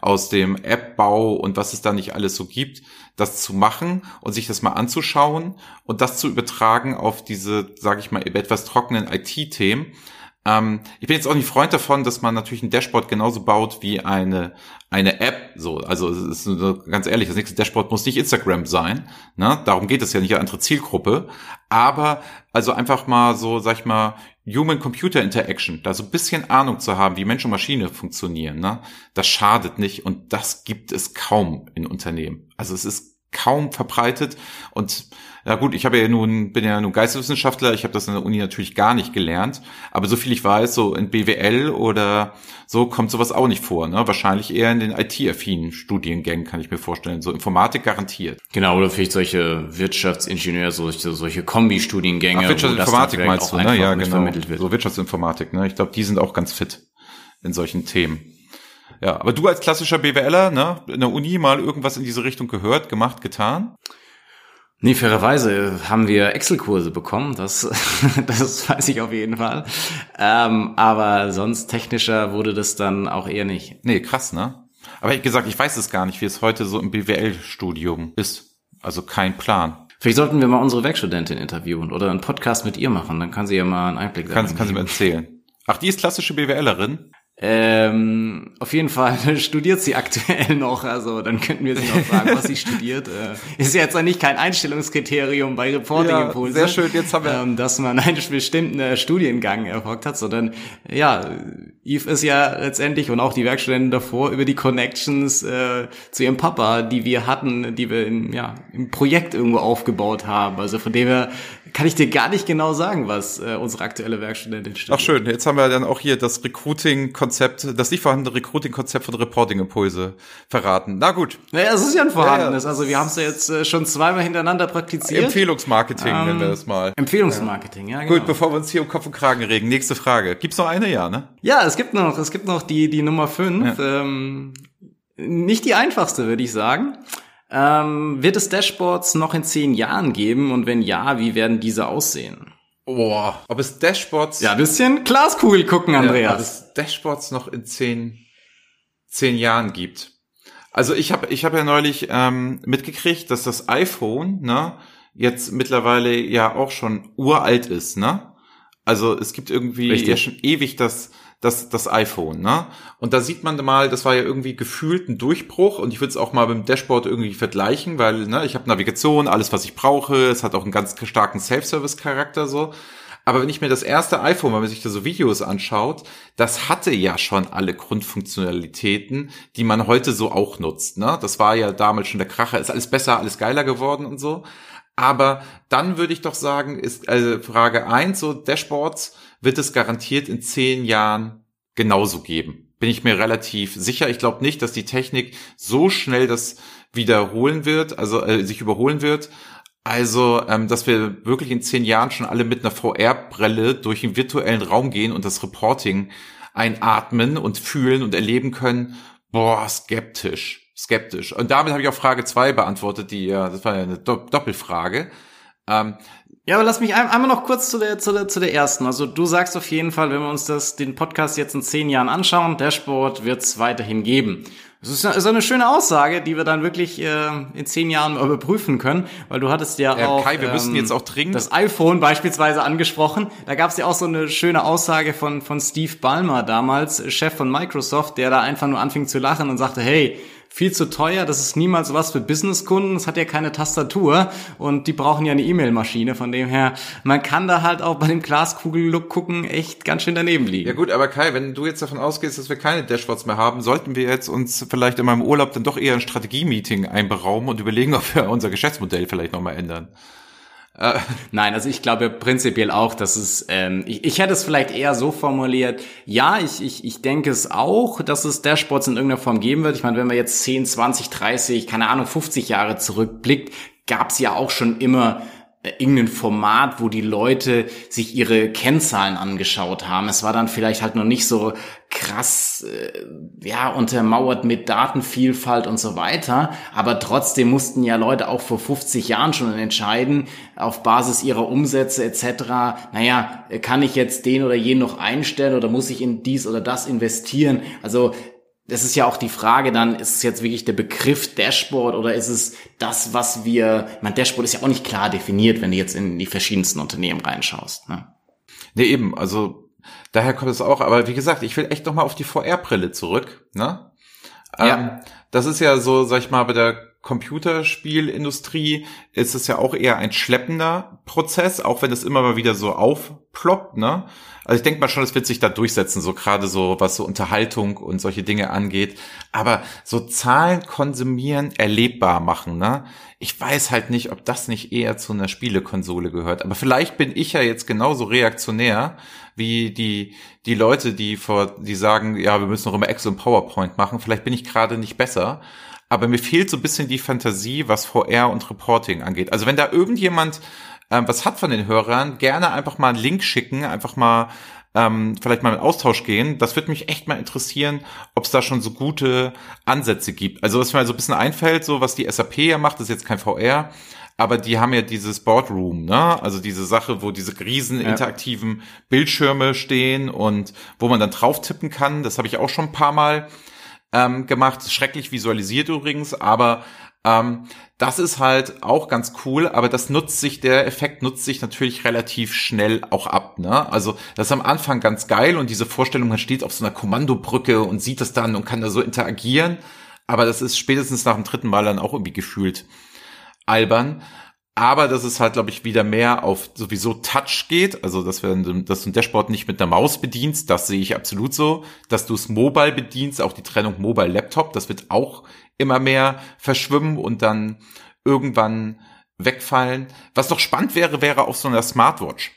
aus dem App-Bau und was es da nicht alles so gibt, das zu machen und sich das mal anzuschauen und das zu übertragen auf diese, sage ich mal, etwas trockenen IT-Themen. Ähm, ich bin jetzt auch nicht Freund davon, dass man natürlich ein Dashboard genauso baut wie eine eine App. So, also ist ganz ehrlich, das nächste Dashboard muss nicht Instagram sein. Ne? Darum geht es ja nicht, eine andere Zielgruppe. Aber also einfach mal so, sag ich mal, Human-Computer-Interaction, da so ein bisschen Ahnung zu haben, wie Mensch und Maschine funktionieren, ne? das schadet nicht und das gibt es kaum in Unternehmen. Also es ist kaum verbreitet und ja gut, ich habe ja nun, bin ja nun Geisteswissenschaftler, ich habe das in der Uni natürlich gar nicht gelernt, aber so viel ich weiß, so in BWL oder so kommt sowas auch nicht vor. Ne? Wahrscheinlich eher in den IT-affinen Studiengängen, kann ich mir vorstellen. So Informatik garantiert. Genau, oder vielleicht solche Wirtschaftsingenieur, solche, solche Kombi-Studiengänge. Ach, Wirtschaftsinformatik meinst du, ne? Ja, genau. So Wirtschaftsinformatik, ne? Ich glaube, die sind auch ganz fit in solchen Themen. Ja, aber du als klassischer BWLer, ne, in der Uni mal irgendwas in diese Richtung gehört, gemacht, getan? Nee, fairerweise haben wir Excel-Kurse bekommen, das, das weiß ich auf jeden Fall. Ähm, aber sonst technischer wurde das dann auch eher nicht. Nee, krass, ne? Aber ich gesagt, ich weiß es gar nicht, wie es heute so im BWL-Studium ist. Also kein Plan. Vielleicht sollten wir mal unsere Werkstudentin interviewen oder einen Podcast mit ihr machen, dann kann sie ja mal einen Einblick kann, kann sie mir erzählen. Ach, die ist klassische BWLerin? Ähm, auf jeden Fall studiert sie aktuell noch, also dann könnten wir sie noch fragen, was sie studiert. Äh, ist jetzt eigentlich kein Einstellungskriterium bei Reporting ja, sehr schön, jetzt haben wir ähm, dass man einen bestimmten äh, Studiengang erfolgt hat, sondern ja, Eve ist ja letztendlich und auch die Werkstudenten davor über die Connections äh, zu ihrem Papa, die wir hatten, die wir in, ja, im Projekt irgendwo aufgebaut haben. Also von dem her kann ich dir gar nicht genau sagen, was äh, unsere aktuelle Werkstudentin studiert. Ach schön, jetzt haben wir dann auch hier das Recruiting-Konzept, das nicht vorhandene Recruiting-Konzept von Reporting-Impulse verraten. Na gut. Naja, es ist ja ein vorhandenes. Ja, ja. Also wir haben es ja jetzt äh, schon zweimal hintereinander praktiziert. Empfehlungsmarketing ähm, nennen wir das mal. Empfehlungsmarketing, ja, genau. Gut, bevor wir uns hier um Kopf und Kragen regen, nächste Frage. Gibt's noch eine, ja, ne? Ja, es gibt noch, es gibt noch die, die Nummer fünf. Ja. Ähm, nicht die einfachste, würde ich sagen. Ähm, wird es Dashboards noch in zehn Jahren geben und wenn ja, wie werden diese aussehen? Boah, ob es Dashboards. Ja, ein bisschen Glaskugel gucken, Andreas. Ja, ob es Dashboards noch in zehn, zehn Jahren gibt. Also ich habe ich hab ja neulich ähm, mitgekriegt, dass das iPhone ne, jetzt mittlerweile ja auch schon uralt ist, ne? Also es gibt irgendwie Richtig. ja schon ewig das das, das iPhone, ne? Und da sieht man mal, das war ja irgendwie gefühlt ein Durchbruch und ich würde es auch mal dem Dashboard irgendwie vergleichen, weil, ne, ich habe Navigation, alles, was ich brauche, es hat auch einen ganz starken Self-Service-Charakter so. Aber wenn ich mir das erste iPhone, wenn man sich da so Videos anschaut, das hatte ja schon alle Grundfunktionalitäten, die man heute so auch nutzt. Ne? Das war ja damals schon der Kracher, ist alles besser, alles geiler geworden und so. Aber dann würde ich doch sagen, ist also Frage eins so Dashboards, wird es garantiert in zehn Jahren genauso geben. Bin ich mir relativ sicher. Ich glaube nicht, dass die Technik so schnell das wiederholen wird, also äh, sich überholen wird. Also, ähm, dass wir wirklich in zehn Jahren schon alle mit einer VR-Brille durch den virtuellen Raum gehen und das Reporting einatmen und fühlen und erleben können. Boah, skeptisch, skeptisch. Und damit habe ich auch Frage zwei beantwortet, die ja, das war ja eine Doppelfrage. Ähm, ja, aber lass mich einmal noch kurz zu der, zu der, zu der ersten. Also du sagst auf jeden Fall, wenn wir uns das, den Podcast jetzt in zehn Jahren anschauen, Dashboard wird es weiterhin geben. Das ist, ist eine schöne Aussage, die wir dann wirklich äh, in zehn Jahren überprüfen können, weil du hattest ja, ja auch Kai, wir ähm, müssen jetzt auch dringend das iPhone beispielsweise angesprochen. Da gab es ja auch so eine schöne Aussage von von Steve Ballmer damals, Chef von Microsoft, der da einfach nur anfing zu lachen und sagte, hey, viel zu teuer, das ist niemals was für Businesskunden, es hat ja keine Tastatur und die brauchen ja eine E-Mail-Maschine, von dem her, man kann da halt auch bei dem Glaskugel-Look gucken echt ganz schön daneben liegen. Ja gut, aber Kai, wenn du jetzt davon ausgehst, dass wir keine Dashboards mehr haben, sollten wir jetzt uns vielleicht in meinem Urlaub dann doch eher ein Strategie-Meeting einberaumen und überlegen, ob wir unser Geschäftsmodell vielleicht nochmal ändern. Äh. Nein, also ich glaube prinzipiell auch, dass es, ähm, ich, ich hätte es vielleicht eher so formuliert, ja, ich, ich, ich denke es auch, dass es Dashboards in irgendeiner Form geben wird. Ich meine, wenn man jetzt 10, 20, 30, keine Ahnung, 50 Jahre zurückblickt, gab es ja auch schon immer irgendein Format, wo die Leute sich ihre Kennzahlen angeschaut haben. Es war dann vielleicht halt noch nicht so krass, äh, ja, untermauert mit Datenvielfalt und so weiter. Aber trotzdem mussten ja Leute auch vor 50 Jahren schon entscheiden, auf Basis ihrer Umsätze etc., naja, kann ich jetzt den oder jenen noch einstellen oder muss ich in dies oder das investieren? Also das ist ja auch die Frage dann, ist es jetzt wirklich der Begriff Dashboard oder ist es das, was wir, ich meine, Dashboard ist ja auch nicht klar definiert, wenn du jetzt in die verschiedensten Unternehmen reinschaust. Ne? Nee, eben, also daher kommt es auch, aber wie gesagt, ich will echt nochmal auf die VR-Brille zurück. Ne? Ja. Ähm, das ist ja so, sag ich mal, bei der Computerspielindustrie ist es ja auch eher ein schleppender Prozess, auch wenn es immer mal wieder so aufploppt, ne? Also ich denke mal schon, es wird sich da durchsetzen, so gerade so, was so Unterhaltung und solche Dinge angeht. Aber so Zahlen konsumieren, erlebbar machen, ne? Ich weiß halt nicht, ob das nicht eher zu einer Spielekonsole gehört. Aber vielleicht bin ich ja jetzt genauso reaktionär wie die, die Leute, die vor, die sagen, ja, wir müssen noch immer Excel und PowerPoint machen. Vielleicht bin ich gerade nicht besser. Aber mir fehlt so ein bisschen die Fantasie, was VR und Reporting angeht. Also wenn da irgendjemand ähm, was hat von den Hörern, gerne einfach mal einen Link schicken, einfach mal ähm, vielleicht mal in Austausch gehen. Das würde mich echt mal interessieren, ob es da schon so gute Ansätze gibt. Also was mir so ein bisschen einfällt, so was die SAP ja macht, ist jetzt kein VR, aber die haben ja dieses Boardroom, ne? Also diese Sache, wo diese riesen interaktiven Bildschirme stehen und wo man dann drauf tippen kann. Das habe ich auch schon ein paar Mal ähm, gemacht. Schrecklich visualisiert übrigens, aber ähm, das ist halt auch ganz cool, aber das nutzt sich, der Effekt nutzt sich natürlich relativ schnell auch ab. Ne? Also das ist am Anfang ganz geil und diese Vorstellung, man steht auf so einer Kommandobrücke und sieht das dann und kann da so interagieren. Aber das ist spätestens nach dem dritten Mal dann auch irgendwie gefühlt albern. Aber dass es halt, glaube ich, wieder mehr auf sowieso Touch geht. Also, dass, wir, dass du ein Dashboard nicht mit einer Maus bedienst, das sehe ich absolut so. Dass du es mobile bedienst, auch die Trennung Mobile-Laptop, das wird auch immer mehr verschwimmen und dann irgendwann wegfallen. Was doch spannend wäre, wäre auf so einer Smartwatch.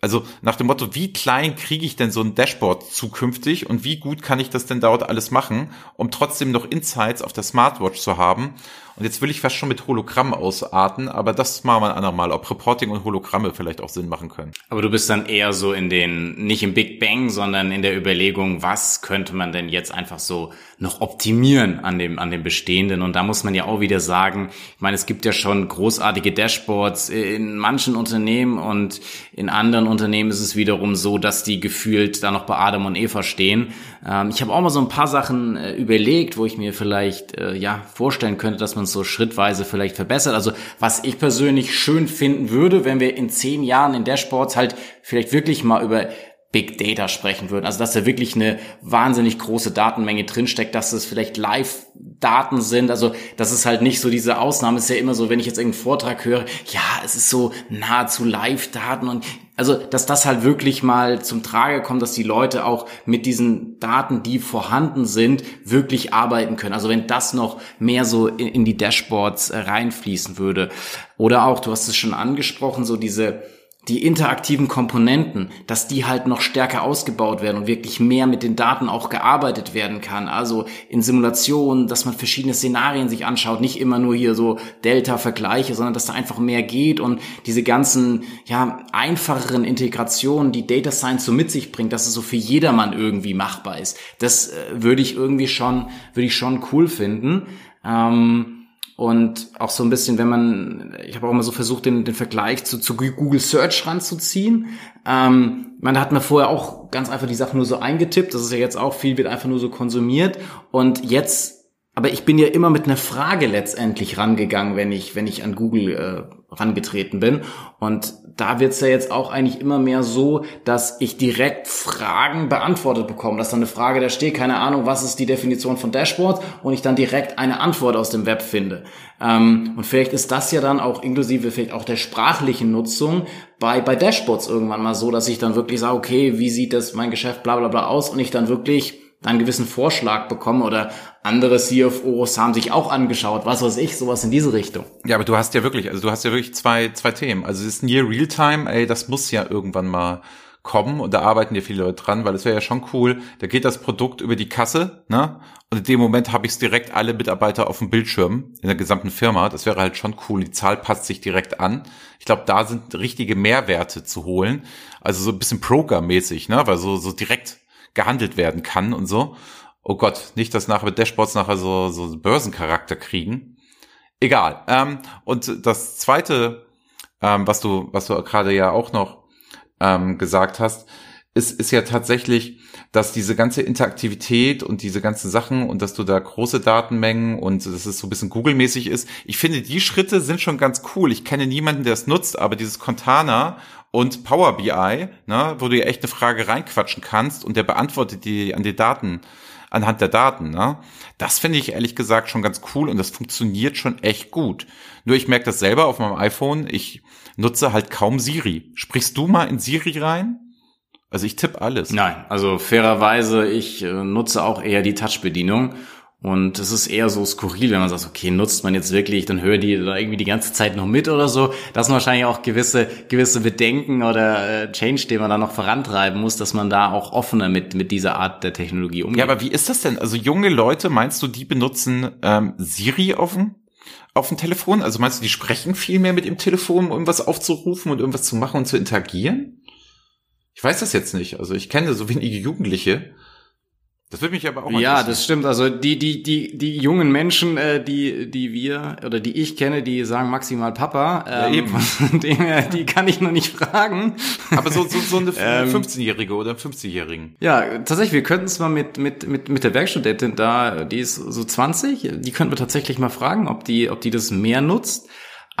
Also nach dem Motto, wie klein kriege ich denn so ein Dashboard zukünftig und wie gut kann ich das denn dort alles machen, um trotzdem noch Insights auf der Smartwatch zu haben und jetzt will ich fast schon mit Hologramm ausarten, aber das machen wir ein andermal, ob Reporting und Hologramme vielleicht auch Sinn machen können. Aber du bist dann eher so in den, nicht im Big Bang, sondern in der Überlegung, was könnte man denn jetzt einfach so noch optimieren an dem, an dem Bestehenden? Und da muss man ja auch wieder sagen, ich meine, es gibt ja schon großartige Dashboards in manchen Unternehmen und in anderen Unternehmen ist es wiederum so, dass die gefühlt da noch bei Adam und Eva stehen. Ähm, ich habe auch mal so ein paar Sachen äh, überlegt, wo ich mir vielleicht, äh, ja, vorstellen könnte, dass man so schrittweise vielleicht verbessert. Also was ich persönlich schön finden würde, wenn wir in zehn Jahren in Dashboards halt vielleicht wirklich mal über Big Data sprechen würden. Also dass da wirklich eine wahnsinnig große Datenmenge drinsteckt, dass es vielleicht Live-Daten sind. Also das ist halt nicht so diese Ausnahme. Es ist ja immer so, wenn ich jetzt irgendeinen Vortrag höre, ja, es ist so nahezu Live-Daten und also, dass das halt wirklich mal zum Trage kommt, dass die Leute auch mit diesen Daten, die vorhanden sind, wirklich arbeiten können. Also wenn das noch mehr so in, in die Dashboards äh, reinfließen würde. Oder auch, du hast es schon angesprochen, so diese die interaktiven Komponenten, dass die halt noch stärker ausgebaut werden und wirklich mehr mit den Daten auch gearbeitet werden kann. Also in Simulationen, dass man verschiedene Szenarien sich anschaut, nicht immer nur hier so Delta-Vergleiche, sondern dass da einfach mehr geht und diese ganzen, ja, einfacheren Integrationen, die Data Science so mit sich bringt, dass es so für jedermann irgendwie machbar ist. Das äh, würde ich irgendwie schon, würde ich schon cool finden. Ähm, und auch so ein bisschen, wenn man, ich habe auch immer so versucht, den, den Vergleich zu, zu Google Search ranzuziehen. Ähm, man hat mir vorher auch ganz einfach die Sachen nur so eingetippt. Das ist ja jetzt auch viel, wird einfach nur so konsumiert. Und jetzt, aber ich bin ja immer mit einer Frage letztendlich rangegangen, wenn ich, wenn ich an Google äh, rangetreten bin. Und da wird's ja jetzt auch eigentlich immer mehr so, dass ich direkt Fragen beantwortet bekomme. Dass dann eine Frage da steht, keine Ahnung, was ist die Definition von Dashboard und ich dann direkt eine Antwort aus dem Web finde. Ähm, und vielleicht ist das ja dann auch inklusive vielleicht auch der sprachlichen Nutzung bei, bei Dashboards irgendwann mal so, dass ich dann wirklich sage, okay, wie sieht das mein Geschäft bla bla bla aus und ich dann wirklich einen gewissen Vorschlag bekomme oder andere CFOs haben sich auch angeschaut, was weiß ich, sowas in diese Richtung. Ja, aber du hast ja wirklich, also du hast ja wirklich zwei, zwei Themen. Also es ist Near Realtime, ey, das muss ja irgendwann mal kommen und da arbeiten ja viele Leute dran, weil es wäre ja schon cool, da geht das Produkt über die Kasse, ne? Und in dem Moment habe ich es direkt alle Mitarbeiter auf dem Bildschirm in der gesamten Firma. Das wäre halt schon cool. Die Zahl passt sich direkt an. Ich glaube, da sind richtige Mehrwerte zu holen. Also so ein bisschen Broker-mäßig, ne? Weil so, so direkt gehandelt werden kann und so. Oh Gott, nicht, dass nachher Dashboards nachher so, so Börsencharakter kriegen. Egal. Ähm, und das zweite, ähm, was du, was du gerade ja auch noch ähm, gesagt hast, ist, ist ja tatsächlich, dass diese ganze Interaktivität und diese ganzen Sachen und dass du da große Datenmengen und dass es so ein bisschen Google-mäßig ist. Ich finde, die Schritte sind schon ganz cool. Ich kenne niemanden, der es nutzt, aber dieses Contana und Power BI, ne, wo du ja echt eine Frage reinquatschen kannst und der beantwortet die an die Daten, anhand der Daten, ne? Das finde ich ehrlich gesagt schon ganz cool und das funktioniert schon echt gut. Nur ich merke das selber auf meinem iPhone, ich nutze halt kaum Siri. Sprichst du mal in Siri rein? Also ich tippe alles. Nein, also fairerweise, ich äh, nutze auch eher die Touch-Bedienung. Und es ist eher so skurril, wenn man sagt, okay, nutzt man jetzt wirklich, dann hören die da irgendwie die ganze Zeit noch mit oder so. Das sind wahrscheinlich auch gewisse, gewisse Bedenken oder äh, Change, den man da noch vorantreiben muss, dass man da auch offener mit, mit dieser Art der Technologie umgeht. Ja, aber wie ist das denn? Also junge Leute, meinst du, die benutzen ähm, Siri auf dem, auf dem Telefon? Also meinst du, die sprechen viel mehr mit dem Telefon, um irgendwas aufzurufen und irgendwas zu machen und zu interagieren? Ich weiß das jetzt nicht. Also ich kenne so wenige Jugendliche. Das würde mich aber auch Ja, das stimmt. Also die die die die jungen Menschen, äh, die die wir oder die ich kenne, die sagen maximal Papa. Ähm, ja, eben. Dem her, die kann ich noch nicht fragen. Aber so so so eine 15-jährige ähm, oder 50-jährigen. Ja, tatsächlich. Wir könnten es mal mit mit mit mit der Werkstudentin da, die ist so 20. Die könnten wir tatsächlich mal fragen, ob die ob die das mehr nutzt.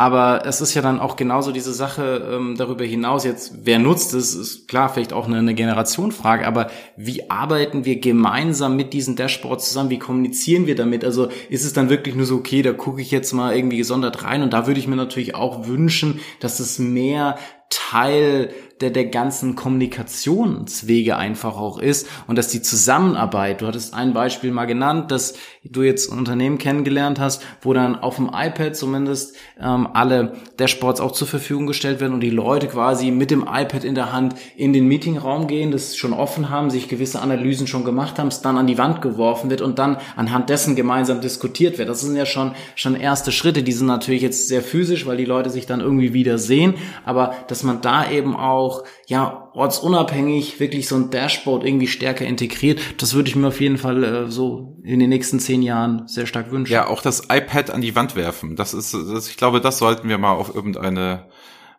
Aber es ist ja dann auch genauso diese Sache ähm, darüber hinaus. Jetzt, wer nutzt es, ist klar vielleicht auch eine, eine Generationfrage, aber wie arbeiten wir gemeinsam mit diesen Dashboards zusammen, wie kommunizieren wir damit? Also ist es dann wirklich nur so, okay, da gucke ich jetzt mal irgendwie gesondert rein? Und da würde ich mir natürlich auch wünschen, dass es mehr Teil der, der ganzen Kommunikationswege einfach auch ist und dass die Zusammenarbeit, du hattest ein Beispiel mal genannt, dass du jetzt ein Unternehmen kennengelernt hast, wo dann auf dem iPad zumindest ähm, alle Dashboards auch zur Verfügung gestellt werden und die Leute quasi mit dem iPad in der Hand in den Meetingraum gehen, das schon offen haben, sich gewisse Analysen schon gemacht haben, es dann an die Wand geworfen wird und dann anhand dessen gemeinsam diskutiert wird. Das sind ja schon, schon erste Schritte, die sind natürlich jetzt sehr physisch, weil die Leute sich dann irgendwie wieder sehen, aber dass man da eben auch, ja, ortsunabhängig wirklich so ein Dashboard irgendwie stärker integriert, das würde ich mir auf jeden Fall äh, so in den nächsten zehn Jahren sehr stark wünschen. Ja, auch das iPad an die Wand werfen. Das ist, das, ich glaube, das sollten wir mal auf irgendeine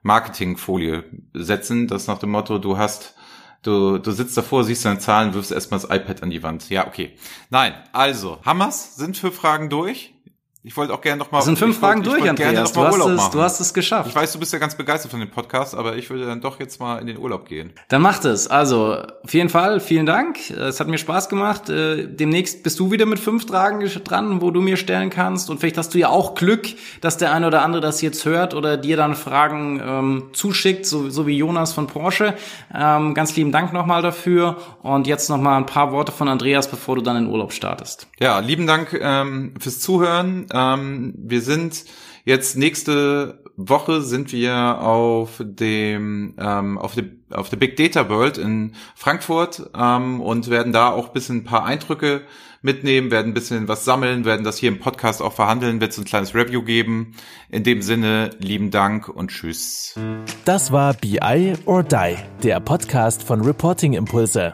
Marketingfolie setzen, das nach dem Motto, du hast Du, du sitzt davor, siehst deine Zahlen, wirfst erstmal das iPad an die Wand. Ja, okay. Nein, also, Hammers sind für Fragen durch. Ich wollte auch gerne noch mal. Das sind fünf Fragen durch, Andreas. Du hast, es, du hast es geschafft. Ich weiß, du bist ja ganz begeistert von dem Podcast, aber ich würde dann doch jetzt mal in den Urlaub gehen. Dann macht es. Also, auf jeden Fall, vielen Dank. Es hat mir Spaß gemacht. Äh, demnächst bist du wieder mit fünf Fragen dran, wo du mir stellen kannst. Und vielleicht hast du ja auch Glück, dass der eine oder andere das jetzt hört oder dir dann Fragen ähm, zuschickt, so, so wie Jonas von Porsche. Ähm, ganz lieben Dank nochmal dafür. Und jetzt nochmal ein paar Worte von Andreas, bevor du dann in Urlaub startest. Ja, lieben Dank ähm, fürs Zuhören. Ähm, wir sind jetzt nächste Woche sind wir auf dem ähm, auf der auf der Big Data World in Frankfurt ähm, und werden da auch bisschen ein paar Eindrücke mitnehmen, werden ein bisschen was sammeln, werden das hier im Podcast auch verhandeln, wird es ein kleines Review geben. In dem Sinne, lieben Dank und tschüss. Das war BI or Die, der Podcast von Reporting Impulse.